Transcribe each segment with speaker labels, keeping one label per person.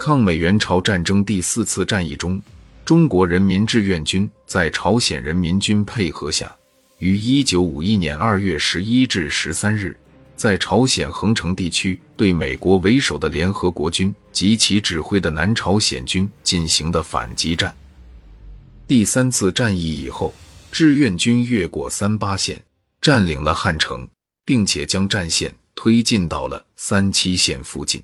Speaker 1: 抗美援朝战争第四次战役中，中国人民志愿军在朝鲜人民军配合下，于一九五一年二月十一至十三日，在朝鲜横城地区对美国为首的联合国军及其指挥的南朝鲜军进行的反击战。第三次战役以后，志愿军越过三八线，占领了汉城，并且将战线推进到了三七线附近。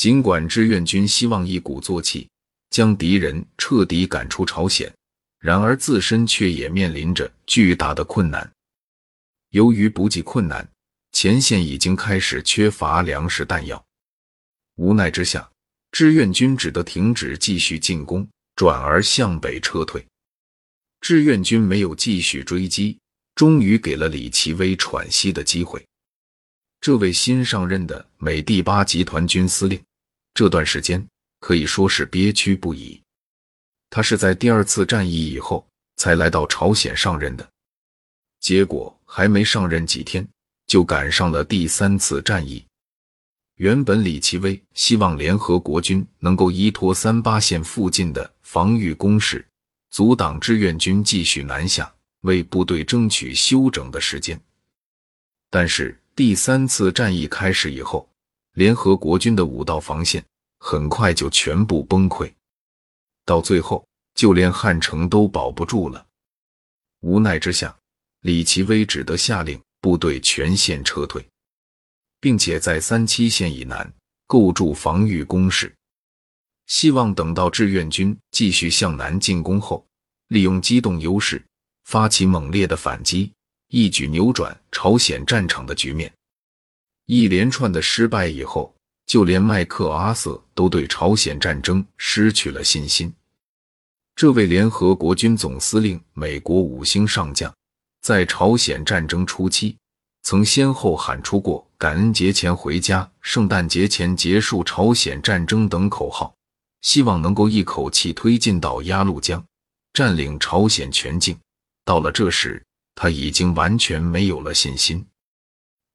Speaker 1: 尽管志愿军希望一鼓作气将敌人彻底赶出朝鲜，然而自身却也面临着巨大的困难。由于补给困难，前线已经开始缺乏粮食弹药。无奈之下，志愿军只得停止继续进攻，转而向北撤退。志愿军没有继续追击，终于给了李奇微喘息的机会。这位新上任的美第八集团军司令。这段时间可以说是憋屈不已。他是在第二次战役以后才来到朝鲜上任的，结果还没上任几天，就赶上了第三次战役。原本李奇微希望联合国军能够依托三八线附近的防御工事，阻挡志愿军继续南下，为部队争取休整的时间。但是第三次战役开始以后，联合国军的五道防线很快就全部崩溃，到最后就连汉城都保不住了。无奈之下，李奇微只得下令部队全线撤退，并且在三七线以南构筑防御工事，希望等到志愿军继续向南进攻后，利用机动优势发起猛烈的反击，一举扭转朝鲜战场的局面。一连串的失败以后，就连麦克阿瑟都对朝鲜战争失去了信心。这位联合国军总司令、美国五星上将，在朝鲜战争初期，曾先后喊出过“感恩节前回家”“圣诞节前结束朝鲜战争”等口号，希望能够一口气推进到鸭绿江，占领朝鲜全境。到了这时，他已经完全没有了信心。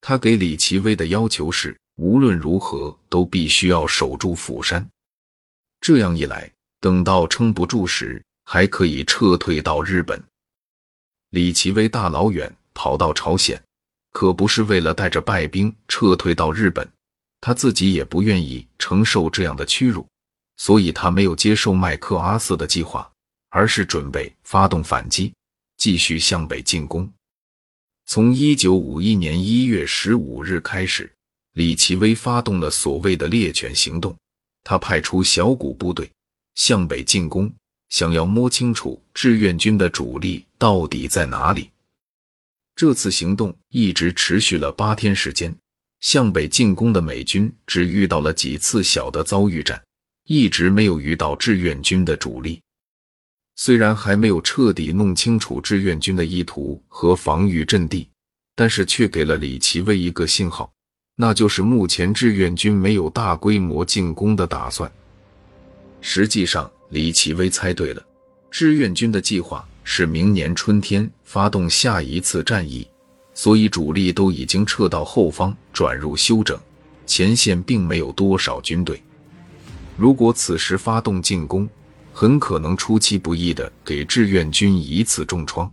Speaker 1: 他给李奇微的要求是，无论如何都必须要守住釜山。这样一来，等到撑不住时，还可以撤退到日本。李奇微大老远跑到朝鲜，可不是为了带着败兵撤退到日本，他自己也不愿意承受这样的屈辱，所以他没有接受麦克阿瑟的计划，而是准备发动反击，继续向北进攻。从一九五一年一月十五日开始，李奇微发动了所谓的猎犬行动。他派出小股部队向北进攻，想要摸清楚志愿军的主力到底在哪里。这次行动一直持续了八天时间。向北进攻的美军只遇到了几次小的遭遇战，一直没有遇到志愿军的主力。虽然还没有彻底弄清楚志愿军的意图和防御阵地，但是却给了李奇微一个信号，那就是目前志愿军没有大规模进攻的打算。实际上，李奇微猜对了，志愿军的计划是明年春天发动下一次战役，所以主力都已经撤到后方转入休整，前线并没有多少军队。如果此时发动进攻，很可能出其不意的给志愿军一次重创。